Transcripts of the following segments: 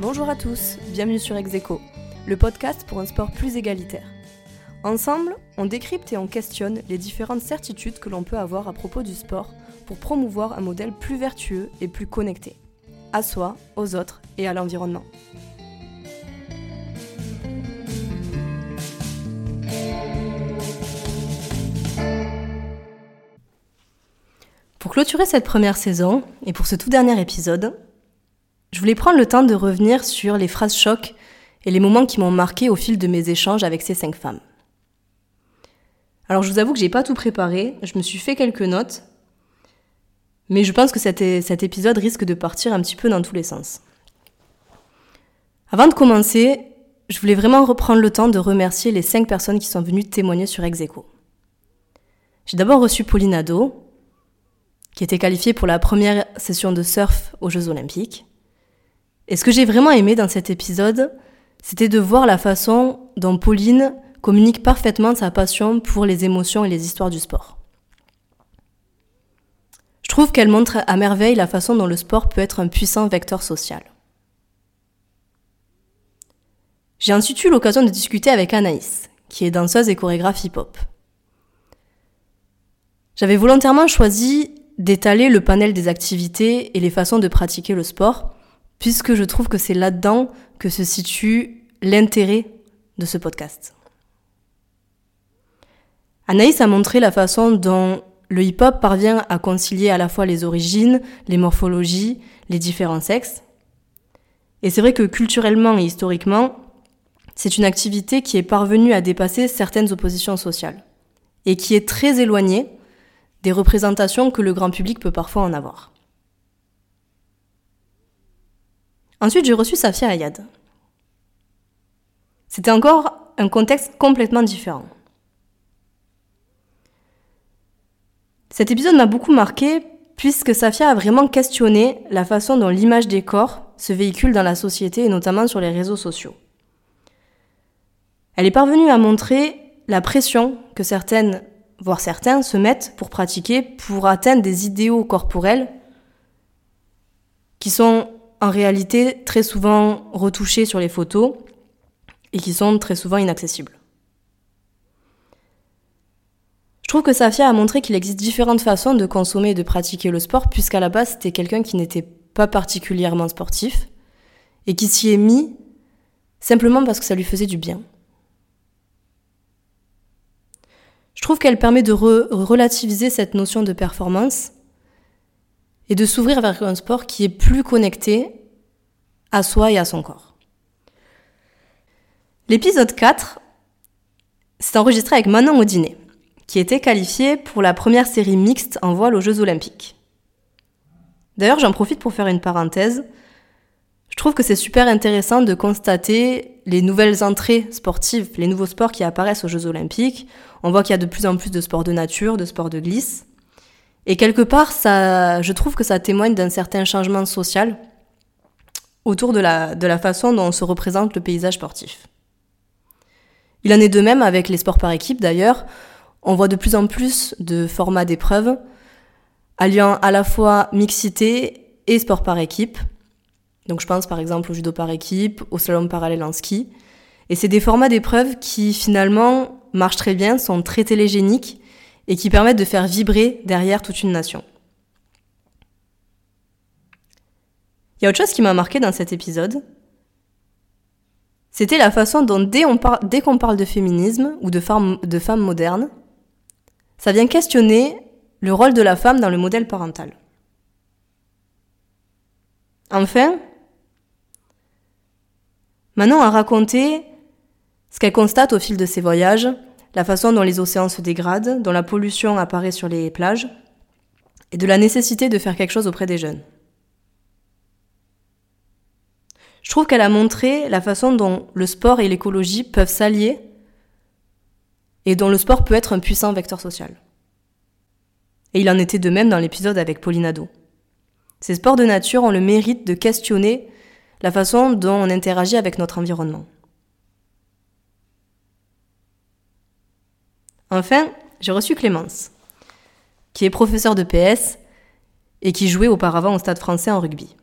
Bonjour à tous, bienvenue sur Execo, le podcast pour un sport plus égalitaire. Ensemble, on décrypte et on questionne les différentes certitudes que l'on peut avoir à propos du sport pour promouvoir un modèle plus vertueux et plus connecté, à soi, aux autres et à l'environnement. Pour clôturer cette première saison, et pour ce tout dernier épisode, je voulais prendre le temps de revenir sur les phrases chocs et les moments qui m'ont marqué au fil de mes échanges avec ces cinq femmes. Alors je vous avoue que j'ai pas tout préparé, je me suis fait quelques notes, mais je pense que cet, épisode risque de partir un petit peu dans tous les sens. Avant de commencer, je voulais vraiment reprendre le temps de remercier les cinq personnes qui sont venues témoigner sur Execo. J'ai d'abord reçu Pauline Ado, qui était qualifiée pour la première session de surf aux Jeux Olympiques. Et ce que j'ai vraiment aimé dans cet épisode, c'était de voir la façon dont Pauline communique parfaitement sa passion pour les émotions et les histoires du sport. Je trouve qu'elle montre à merveille la façon dont le sport peut être un puissant vecteur social. J'ai ensuite eu l'occasion de discuter avec Anaïs, qui est danseuse et chorégraphe hip-hop. J'avais volontairement choisi d'étaler le panel des activités et les façons de pratiquer le sport puisque je trouve que c'est là-dedans que se situe l'intérêt de ce podcast. Anaïs a montré la façon dont le hip-hop parvient à concilier à la fois les origines, les morphologies, les différents sexes. Et c'est vrai que culturellement et historiquement, c'est une activité qui est parvenue à dépasser certaines oppositions sociales et qui est très éloignée des représentations que le grand public peut parfois en avoir. Ensuite, j'ai reçu Safia Ayad. C'était encore un contexte complètement différent. Cet épisode m'a beaucoup marqué puisque Safia a vraiment questionné la façon dont l'image des corps se véhicule dans la société et notamment sur les réseaux sociaux. Elle est parvenue à montrer la pression que certaines, voire certains, se mettent pour pratiquer pour atteindre des idéaux corporels qui sont en réalité très souvent retouchés sur les photos et qui sont très souvent inaccessibles. Je trouve que Safia a montré qu'il existe différentes façons de consommer et de pratiquer le sport, puisqu'à la base c'était quelqu'un qui n'était pas particulièrement sportif et qui s'y est mis simplement parce que ça lui faisait du bien. Je trouve qu'elle permet de relativiser cette notion de performance et de s'ouvrir vers un sport qui est plus connecté à soi et à son corps. L'épisode 4 s'est enregistré avec Manon Audinet, qui était qualifiée pour la première série mixte en voile aux Jeux Olympiques. D'ailleurs, j'en profite pour faire une parenthèse. Je trouve que c'est super intéressant de constater les nouvelles entrées sportives, les nouveaux sports qui apparaissent aux Jeux Olympiques. On voit qu'il y a de plus en plus de sports de nature, de sports de glisse. Et quelque part, ça, je trouve que ça témoigne d'un certain changement social autour de la, de la façon dont se représente le paysage sportif. Il en est de même avec les sports par équipe d'ailleurs. On voit de plus en plus de formats d'épreuves alliant à la fois mixité et sport par équipe. Donc je pense par exemple au judo par équipe, au slalom parallèle en ski. Et c'est des formats d'épreuves qui finalement marchent très bien, sont très télégéniques et qui permettent de faire vibrer derrière toute une nation. Il y a autre chose qui m'a marqué dans cet épisode. C'était la façon dont dès, qu'on parle de féminisme ou de femmes, de femmes modernes, ça vient questionner le rôle de la femme dans le modèle parental. Enfin, Manon a raconté ce qu'elle constate au fil de ses voyages la façon dont les océans se dégradent, dont la pollution apparaît sur les plages, et de la nécessité de faire quelque chose auprès des jeunes. Je trouve qu'elle a montré la façon dont le sport et l'écologie peuvent s'allier et dont le sport peut être un puissant vecteur social. Et il en était de même dans l'épisode avec Pauline Ado. Ces sports de nature ont le mérite de questionner la façon dont on interagit avec notre environnement. Enfin, j'ai reçu Clémence, qui est professeure de PS et qui jouait auparavant au Stade français en rugby.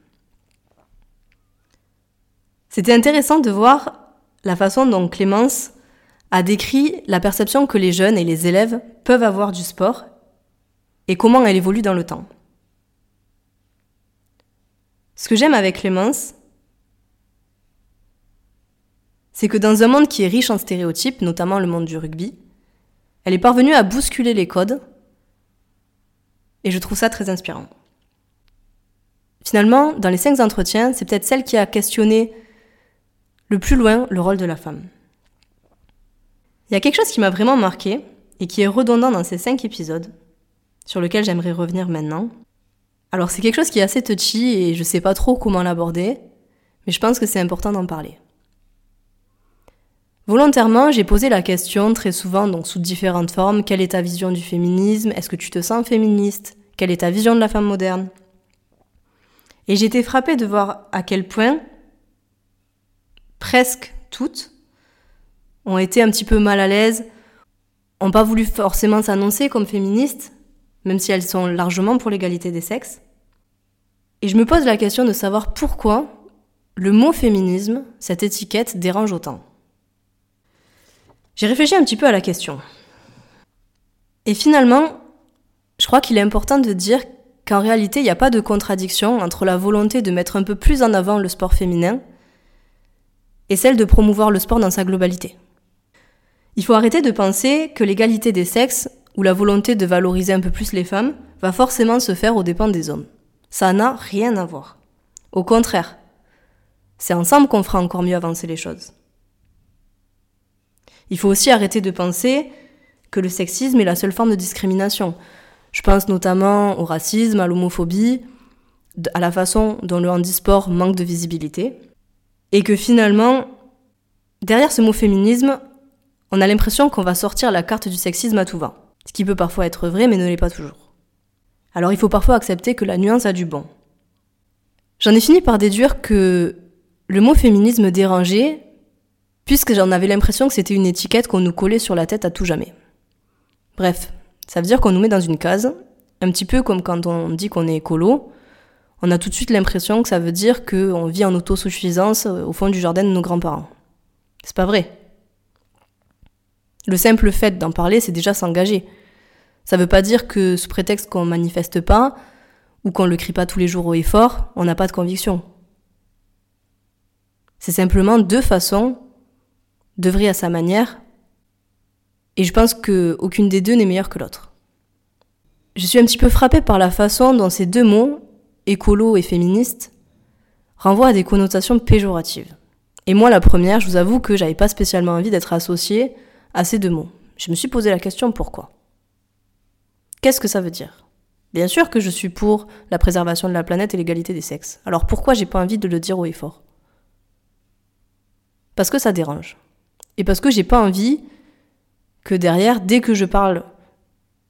C'était intéressant de voir la façon dont Clémence a décrit la perception que les jeunes et les élèves peuvent avoir du sport et comment elle évolue dans le temps. Ce que j'aime avec Clémence, c'est que dans un monde qui est riche en stéréotypes, notamment le monde du rugby, elle est parvenue à bousculer les codes et je trouve ça très inspirant. Finalement, dans les cinq entretiens, c'est peut-être celle qui a questionné le plus loin le rôle de la femme. Il y a quelque chose qui m'a vraiment marqué et qui est redondant dans ces cinq épisodes, sur lequel j'aimerais revenir maintenant. Alors c'est quelque chose qui est assez touchy et je sais pas trop comment l'aborder, mais je pense que c'est important d'en parler. Volontairement, j'ai posé la question très souvent, donc sous différentes formes, quelle est ta vision du féminisme? Est-ce que tu te sens féministe? Quelle est ta vision de la femme moderne? Et été frappée de voir à quel point presque toutes ont été un petit peu mal à l'aise, ont pas voulu forcément s'annoncer comme féministes, même si elles sont largement pour l'égalité des sexes. Et je me pose la question de savoir pourquoi le mot féminisme, cette étiquette, dérange autant. J'ai réfléchi un petit peu à la question. Et finalement, je crois qu'il est important de dire qu'en réalité, il n'y a pas de contradiction entre la volonté de mettre un peu plus en avant le sport féminin et celle de promouvoir le sport dans sa globalité. Il faut arrêter de penser que l'égalité des sexes ou la volonté de valoriser un peu plus les femmes va forcément se faire aux dépens des hommes. Ça n'a rien à voir. Au contraire, c'est ensemble qu'on fera encore mieux avancer les choses. Il faut aussi arrêter de penser que le sexisme est la seule forme de discrimination. Je pense notamment au racisme, à l'homophobie, à la façon dont le handisport manque de visibilité. Et que finalement, derrière ce mot féminisme, on a l'impression qu'on va sortir la carte du sexisme à tout va. Ce qui peut parfois être vrai, mais ne l'est pas toujours. Alors il faut parfois accepter que la nuance a du bon. J'en ai fini par déduire que le mot féminisme dérangeait, puisque j'en avais l'impression que c'était une étiquette qu'on nous collait sur la tête à tout jamais. Bref, ça veut dire qu'on nous met dans une case, un petit peu comme quand on dit qu'on est écolo, on a tout de suite l'impression que ça veut dire qu'on vit en autosuffisance au fond du jardin de nos grands-parents. C'est pas vrai. Le simple fait d'en parler, c'est déjà s'engager. Ça veut pas dire que sous prétexte qu'on manifeste pas, ou qu'on le crie pas tous les jours haut et fort, on n'a pas de conviction. C'est simplement deux façons d'œuvrer à sa manière, et je pense qu'aucune des deux n'est meilleure que l'autre. Je suis un petit peu frappée par la façon dont ces deux mots, écolo et féministe, renvoient à des connotations péjoratives. Et moi, la première, je vous avoue que j'avais pas spécialement envie d'être associée à ces deux mots. Je me suis posé la question pourquoi? Qu'est-ce que ça veut dire? Bien sûr que je suis pour la préservation de la planète et l'égalité des sexes. Alors pourquoi j'ai pas envie de le dire haut et fort? Parce que ça dérange. Et parce que j'ai pas envie que derrière, dès que je parle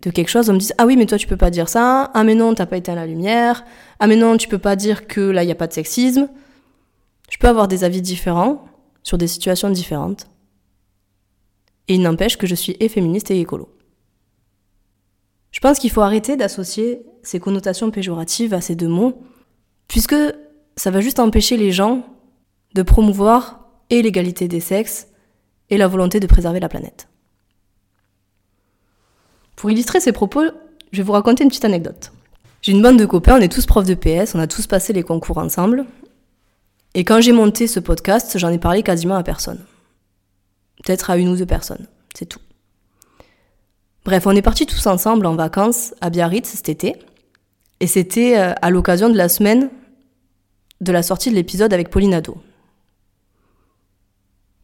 de quelque chose, on me dise Ah oui, mais toi tu peux pas dire ça. Ah mais non, t'as pas éteint la lumière. Ah mais non, tu peux pas dire que là il n'y a pas de sexisme. Je peux avoir des avis différents sur des situations différentes. Et il n'empêche que je suis et féministe et écolo. Je pense qu'il faut arrêter d'associer ces connotations péjoratives à ces deux mots, puisque ça va juste empêcher les gens de promouvoir et l'égalité des sexes et la volonté de préserver la planète. Pour illustrer ces propos, je vais vous raconter une petite anecdote. J'ai une bande de copains, on est tous profs de PS, on a tous passé les concours ensemble. Et quand j'ai monté ce podcast, j'en ai parlé quasiment à personne peut-être à une ou deux personnes, c'est tout. Bref, on est partis tous ensemble en vacances à Biarritz cet été, et c'était euh, à l'occasion de la semaine de la sortie de l'épisode avec Pauline Ado.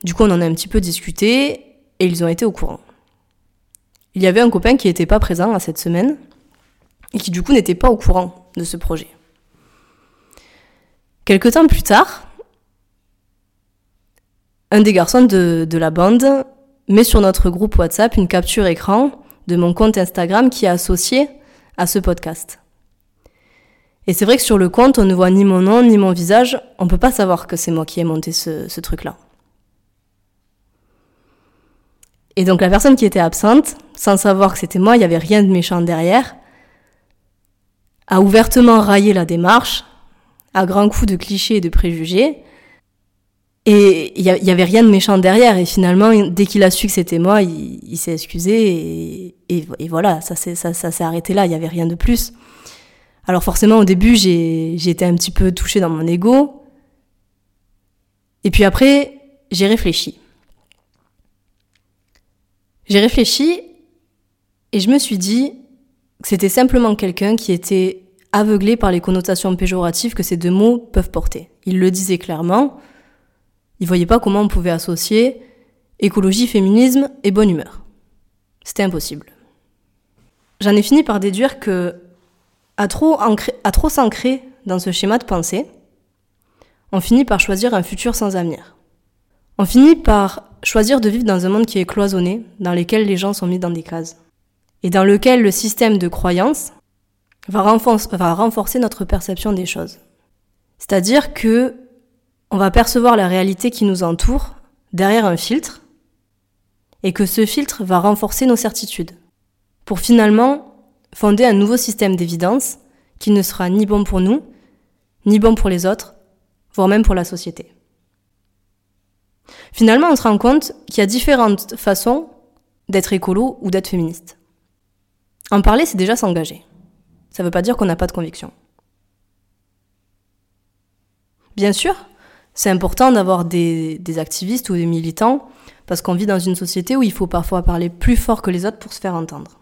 Du coup, on en a un petit peu discuté, et ils ont été au courant. Il y avait un copain qui n'était pas présent à cette semaine, et qui du coup n'était pas au courant de ce projet. Quelque temps plus tard, un des garçons de, la bande met sur notre groupe WhatsApp une capture écran de mon compte Instagram qui est associé à ce podcast. Et c'est vrai que sur le compte, on ne voit ni mon nom ni mon visage, on ne peut pas savoir que c'est moi qui ai monté ce, truc-là. Et donc la personne qui était absente, sans savoir que c'était moi, il n'y avait rien de méchant derrière, a ouvertement raillé la démarche, à grands coups de clichés et de préjugés, Et il n'y avait rien de méchant derrière. Et finalement, dès qu'il a su que c'était moi, il, s'est excusé. Et, voilà, ça s'est arrêté là. Il n'y avait rien de plus. Alors forcément, au début, j'ai été un petit peu touchée dans mon ego. Et puis après, j'ai réfléchi. J'ai réfléchi et je me suis dit que c'était simplement quelqu'un qui était aveuglé par les connotations péjoratives que ces deux mots peuvent porter. Il le disait clairement. Il voyait pas comment on pouvait associer écologie, féminisme et bonne humeur. C'était impossible. J'en ai fini par déduire que, à trop, à trop s'ancrer dans ce schéma de pensée, on finit par choisir un futur sans avenir. On finit par choisir de vivre dans un monde qui est cloisonné, dans lequel les gens sont mis dans des cases, et dans lequel le système de croyance va, renforcer notre perception des choses. C'est-à-dire que on va percevoir la réalité qui nous entoure derrière un filtre et que ce filtre va renforcer nos certitudes pour finalement fonder un nouveau système d'évidence qui ne sera ni bon pour nous, ni bon pour les autres, voire même pour la société. Finalement, on se rend compte qu'il y a différentes façons d'être écolo ou d'être féministe. En parler, c'est déjà s'engager. Ça ne veut pas dire qu'on n'a pas de conviction. Bien sûr, c'est important d'avoir des, activistes ou des militants, parce qu'on vit dans une société où il faut parfois parler plus fort que les autres pour se faire entendre.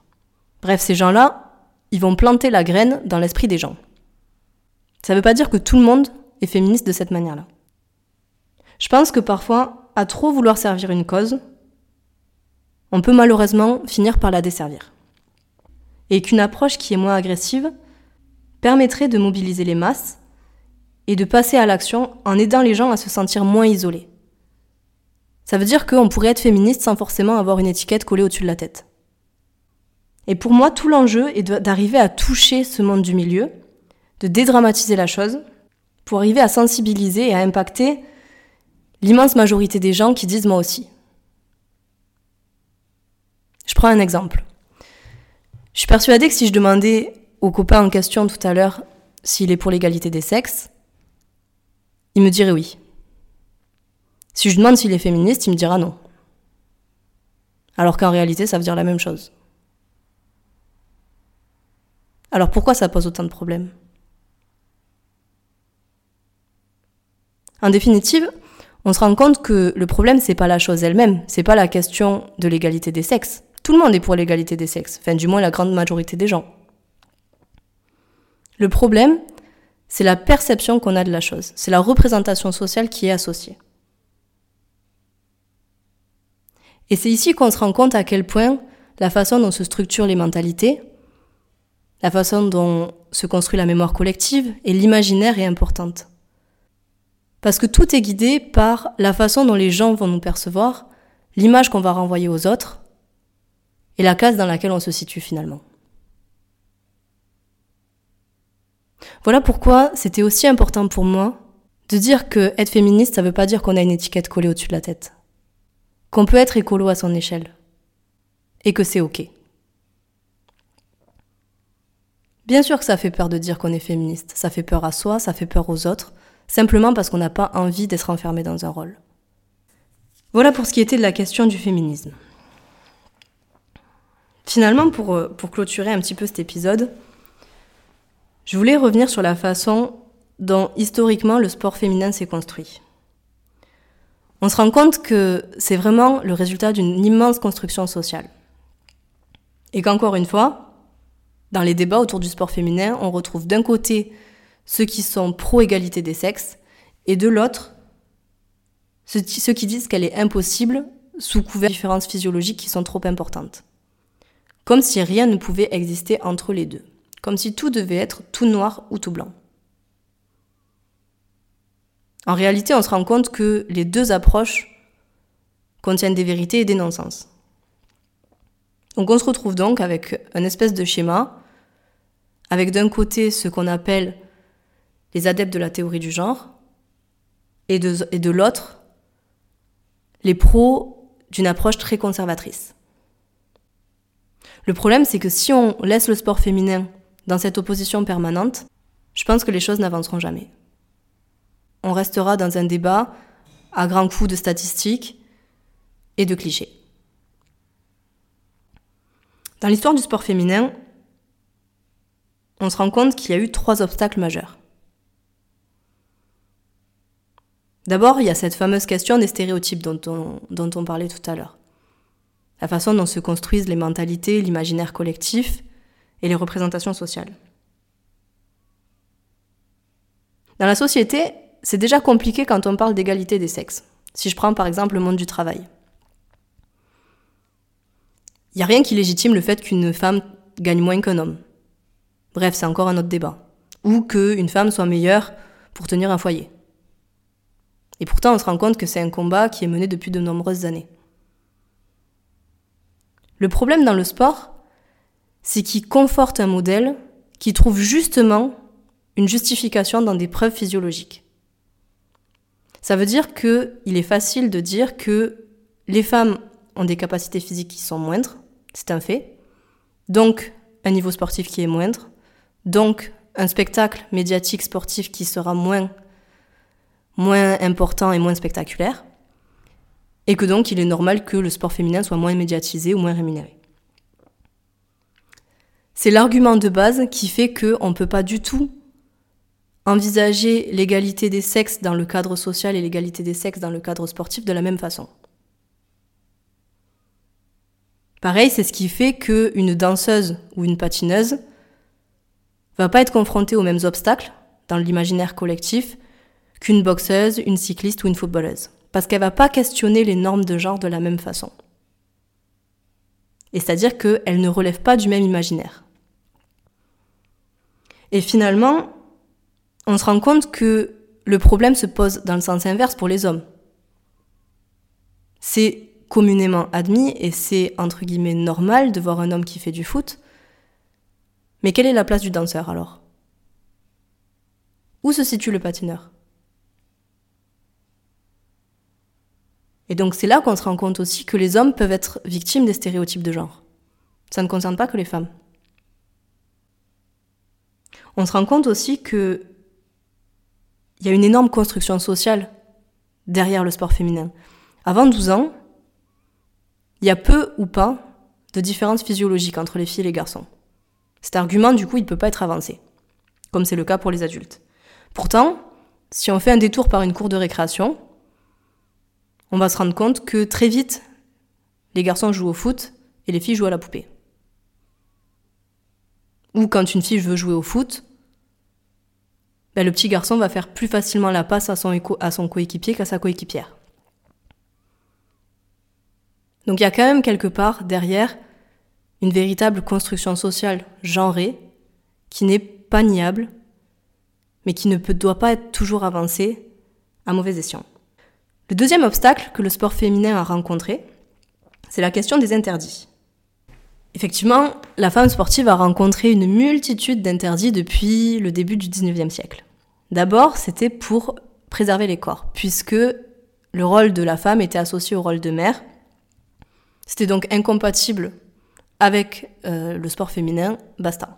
Bref, ces gens-là, ils vont planter la graine dans l'esprit des gens. Ça ne veut pas dire que tout le monde est féministe de cette manière-là. Je pense que parfois, à trop vouloir servir une cause, on peut malheureusement finir par la desservir. Et qu'une approche qui est moins agressive permettrait de mobiliser les masses et de passer à l'action en aidant les gens à se sentir moins isolés. Ça veut dire qu'on pourrait être féministe sans forcément avoir une étiquette collée au-dessus de la tête. Et pour moi, tout l'enjeu est d'arriver à toucher ce monde du milieu, de dédramatiser la chose, pour arriver à sensibiliser et à impacter l'immense majorité des gens qui disent moi aussi. Je prends un exemple. Je suis persuadée que si je demandais au copain en question tout à l'heure s'il est pour l'égalité des sexes, il me dirait oui. Si je demande s'il est féministe, il me dira non. Alors qu'en réalité, ça veut dire la même chose. Alors pourquoi ça pose autant de problèmes? En définitive, on se rend compte que le problème c'est pas la chose elle-même, c'est pas la question de l'égalité des sexes. Tout le monde est pour l'égalité des sexes, enfin du moins la grande majorité des gens. Le problème, c'est la perception qu'on a de la chose, c'est la représentation sociale qui est associée. Et c'est ici qu'on se rend compte à quel point la façon dont se structurent les mentalités, la façon dont se construit la mémoire collective et l'imaginaire est importante. Parce que tout est guidé par la façon dont les gens vont nous percevoir, l'image qu'on va renvoyer aux autres et la case dans laquelle on se situe finalement. Voilà pourquoi c'était aussi important pour moi de dire que être féministe, ça veut pas dire qu'on a une étiquette collée au-dessus de la tête. Qu'on peut être écolo à son échelle. Et que c'est ok. Bien sûr que ça fait peur de dire qu'on est féministe. Ça fait peur à soi, ça fait peur aux autres, simplement parce qu'on n'a pas envie d'être enfermé dans un rôle. Voilà pour ce qui était de la question du féminisme. Finalement, pour, euh, pour clôturer un petit peu cet épisode, je voulais revenir sur la façon dont historiquement le sport féminin s'est construit. On se rend compte que c'est vraiment le résultat d'une immense construction sociale. Et qu'encore une fois, dans les débats autour du sport féminin, on retrouve d'un côté ceux qui sont pro-égalité des sexes et de l'autre ceux qui disent qu'elle est impossible sous couvert de différences physiologiques qui sont trop importantes. Comme si rien ne pouvait exister entre les deux comme si tout devait être tout noir ou tout blanc. En réalité, on se rend compte que les deux approches contiennent des vérités et des non-sens. Donc on se retrouve donc avec un espèce de schéma, avec d'un côté ce qu'on appelle les adeptes de la théorie du genre, et de, l'autre, les pros d'une approche très conservatrice. Le problème, c'est que si on laisse le sport féminin dans cette opposition permanente, je pense que les choses n'avanceront jamais. On restera dans un débat à grands coups de statistiques et de clichés. Dans l'histoire du sport féminin, on se rend compte qu'il y a eu trois obstacles majeurs. D'abord, il y a cette fameuse question des stéréotypes dont on, parlait tout à l'heure. La façon dont se construisent les mentalités, l'imaginaire collectif et les représentations sociales. Dans la société, c'est déjà compliqué quand on parle d'égalité des sexes. Si je prends par exemple le monde du travail. Il n'y a rien qui légitime le fait qu'une femme gagne moins qu'un homme. Bref, c'est encore un autre débat. Ou qu'une femme soit meilleure pour tenir un foyer. Et pourtant, on se rend compte que c'est un combat qui est mené depuis de nombreuses années. Le problème dans le sport, c'est qu'il conforte un modèle qui trouve justement une justification dans des preuves physiologiques. Ça veut dire qu'il est facile de dire que les femmes ont des capacités physiques qui sont moindres, c'est un fait, donc un niveau sportif qui est moindre, donc un spectacle médiatique sportif qui sera moins, moins important et moins spectaculaire, et que donc il est normal que le sport féminin soit moins médiatisé ou moins rémunéré. C'est l'argument de base qui fait qu'on ne peut pas du tout envisager l'égalité des sexes dans le cadre social et l'égalité des sexes dans le cadre sportif de la même façon. Pareil, c'est ce qui fait qu'une danseuse ou une patineuse va pas être confrontée aux mêmes obstacles dans l'imaginaire collectif qu'une boxeuse, une cycliste ou une footballeuse. Parce qu'elle va pas questionner les normes de genre de la même façon. Et c'est-à-dire qu'elle ne relève pas du même imaginaire. Et finalement, on se rend compte que le problème se pose dans le sens inverse pour les hommes. C'est communément admis et c'est entre guillemets normal de voir un homme qui fait du foot. Mais quelle est la place du danseur alors? Où se situe le patineur? Et donc c'est là qu'on se rend compte aussi que les hommes peuvent être victimes des stéréotypes de genre. Ça ne concerne pas que les femmes. On se rend compte aussi que il y a une énorme construction sociale derrière le sport féminin. Avant 12 ans, il y a peu ou pas de différences physiologiques entre les filles et les garçons. Cet argument, du coup, il ne peut pas être avancé, comme c'est le cas pour les adultes. Pourtant, si on fait un détour par une cour de récréation, on va se rendre compte que très vite, les garçons jouent au foot et les filles jouent à la poupée. Ou quand une fille veut jouer au foot, ben, le petit garçon va faire plus facilement la passe à son, coéquipier qu'à sa coéquipière. Donc il y a quand même quelque part derrière une véritable construction sociale genrée qui n'est pas niable, mais qui ne peut, doit pas être toujours avancée à mauvais escient. Le deuxième obstacle que le sport féminin a rencontré, c'est la question des interdits. Effectivement, la femme sportive a rencontré une multitude d'interdits depuis le début du 19e siècle. D'abord, c'était pour préserver les corps, puisque le rôle de la femme était associé au rôle de mère. C'était donc incompatible avec euh, le sport féminin, basta.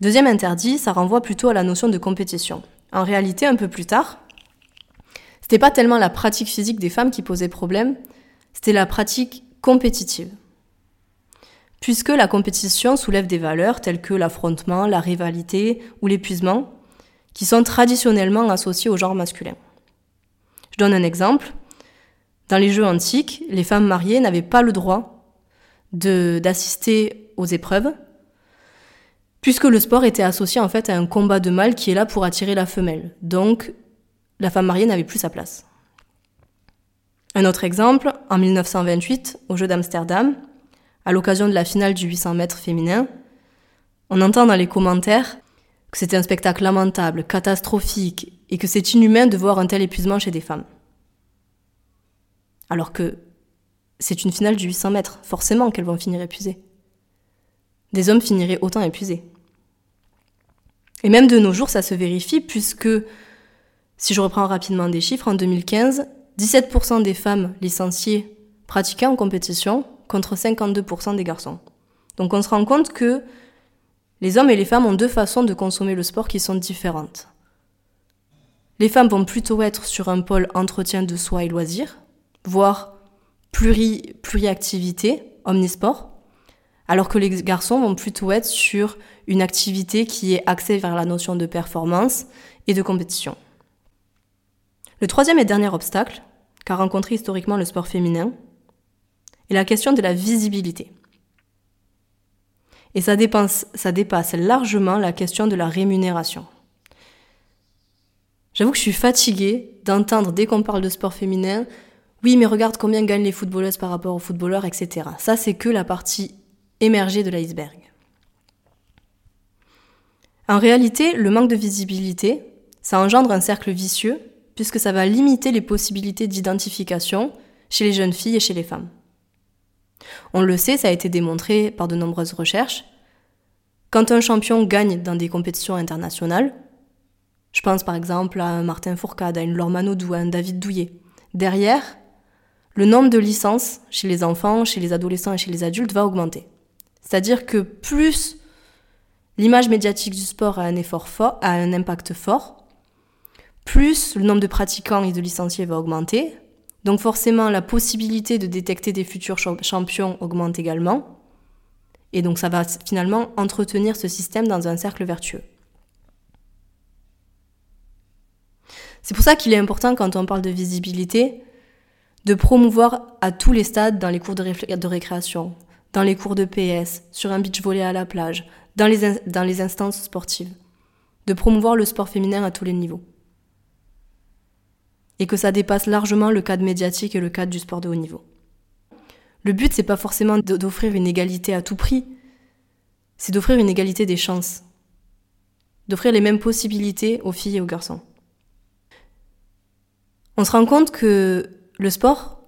Deuxième interdit, ça renvoie plutôt à la notion de compétition. En réalité, un peu plus tard, c'était pas tellement la pratique physique des femmes qui posait problème, c'était la pratique compétitive puisque la compétition soulève des valeurs telles que l'affrontement, la rivalité ou l'épuisement, qui sont traditionnellement associées au genre masculin. Je donne un exemple. Dans les jeux antiques, les femmes mariées n'avaient pas le droit d'assister aux épreuves, puisque le sport était associé en fait à un combat de mâle qui est là pour attirer la femelle. Donc, la femme mariée n'avait plus sa place. Un autre exemple, en 1928, aux Jeux d'Amsterdam, à l'occasion de la finale du 800 mètres féminin, on entend dans les commentaires que c'était un spectacle lamentable, catastrophique, et que c'est inhumain de voir un tel épuisement chez des femmes. Alors que c'est une finale du 800 mètres, forcément qu'elles vont finir épuisées. Des hommes finiraient autant épuisés. Et même de nos jours, ça se vérifie, puisque, si je reprends rapidement des chiffres, en 2015, 17% des femmes licenciées pratiquaient en compétition contre 52% des garçons. Donc on se rend compte que les hommes et les femmes ont deux façons de consommer le sport qui sont différentes. Les femmes vont plutôt être sur un pôle entretien de soi et loisirs, voire pluri, pluriactivité, omnisport, alors que les garçons vont plutôt être sur une activité qui est axée vers la notion de performance et de compétition. Le troisième et dernier obstacle qu'a rencontré historiquement le sport féminin est la question de la visibilité. Et ça dépasse, largement la question de la rémunération. J'avoue que je suis fatiguée d'entendre dès qu'on parle de sport féminin, oui mais regarde combien gagnent les footballeuses par rapport aux footballeurs, etc. Ça c'est que la partie émergée de l'iceberg. En réalité, le manque de visibilité, ça engendre un cercle vicieux puisque ça va limiter les possibilités d'identification chez les jeunes filles et chez les femmes. On le sait, ça a été démontré par de nombreuses recherches. Quand un champion gagne dans des compétitions internationales, je pense par exemple à un Martin Fourcade, à une Laure à un David Douillet, derrière, le nombre de licences chez les enfants, chez les adolescents et chez les adultes va augmenter. C'est-à-dire que plus l'image médiatique du sport a un effort fort, a un impact fort, plus le nombre de pratiquants et de licenciés va augmenter. Donc forcément, la possibilité de détecter des futurs champions augmente également. Et donc ça va finalement entretenir ce système dans un cercle vertueux. C'est pour ça qu'il est important quand on parle de visibilité de promouvoir à tous les stades dans les cours de, récréation, dans les cours de PS, sur un beach volley à la plage, dans les instances sportives, de promouvoir le sport féminin à tous les niveaux. Et que ça dépasse largement le cadre médiatique et le cadre du sport de haut niveau. Le but, c'est pas forcément d'offrir une égalité à tout prix, c'est d'offrir une égalité des chances, d'offrir les mêmes possibilités aux filles et aux garçons. On se rend compte que le sport,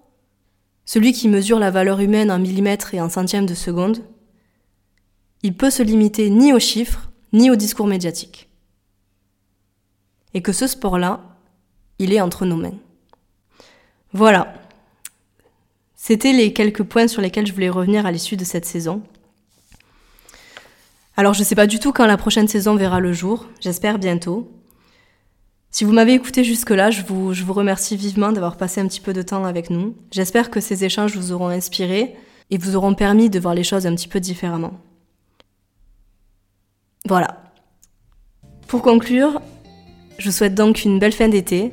celui qui mesure la valeur humaine en millimètres et en centièmes de seconde, il peut se limiter ni aux chiffres, ni au discours médiatique. Et que ce sport-là, il est entre nos mains. Voilà. C'était les quelques points sur lesquels je voulais revenir à l'issue de cette saison. Alors je ne sais pas du tout quand la prochaine saison verra le jour, j'espère bientôt. Si vous m'avez écouté jusque-là, je vous, remercie vivement d'avoir passé un petit peu de temps avec nous. J'espère que ces échanges vous auront inspiré et vous auront permis de voir les choses un petit peu différemment. Voilà. Pour conclure, je souhaite donc une belle fin d'été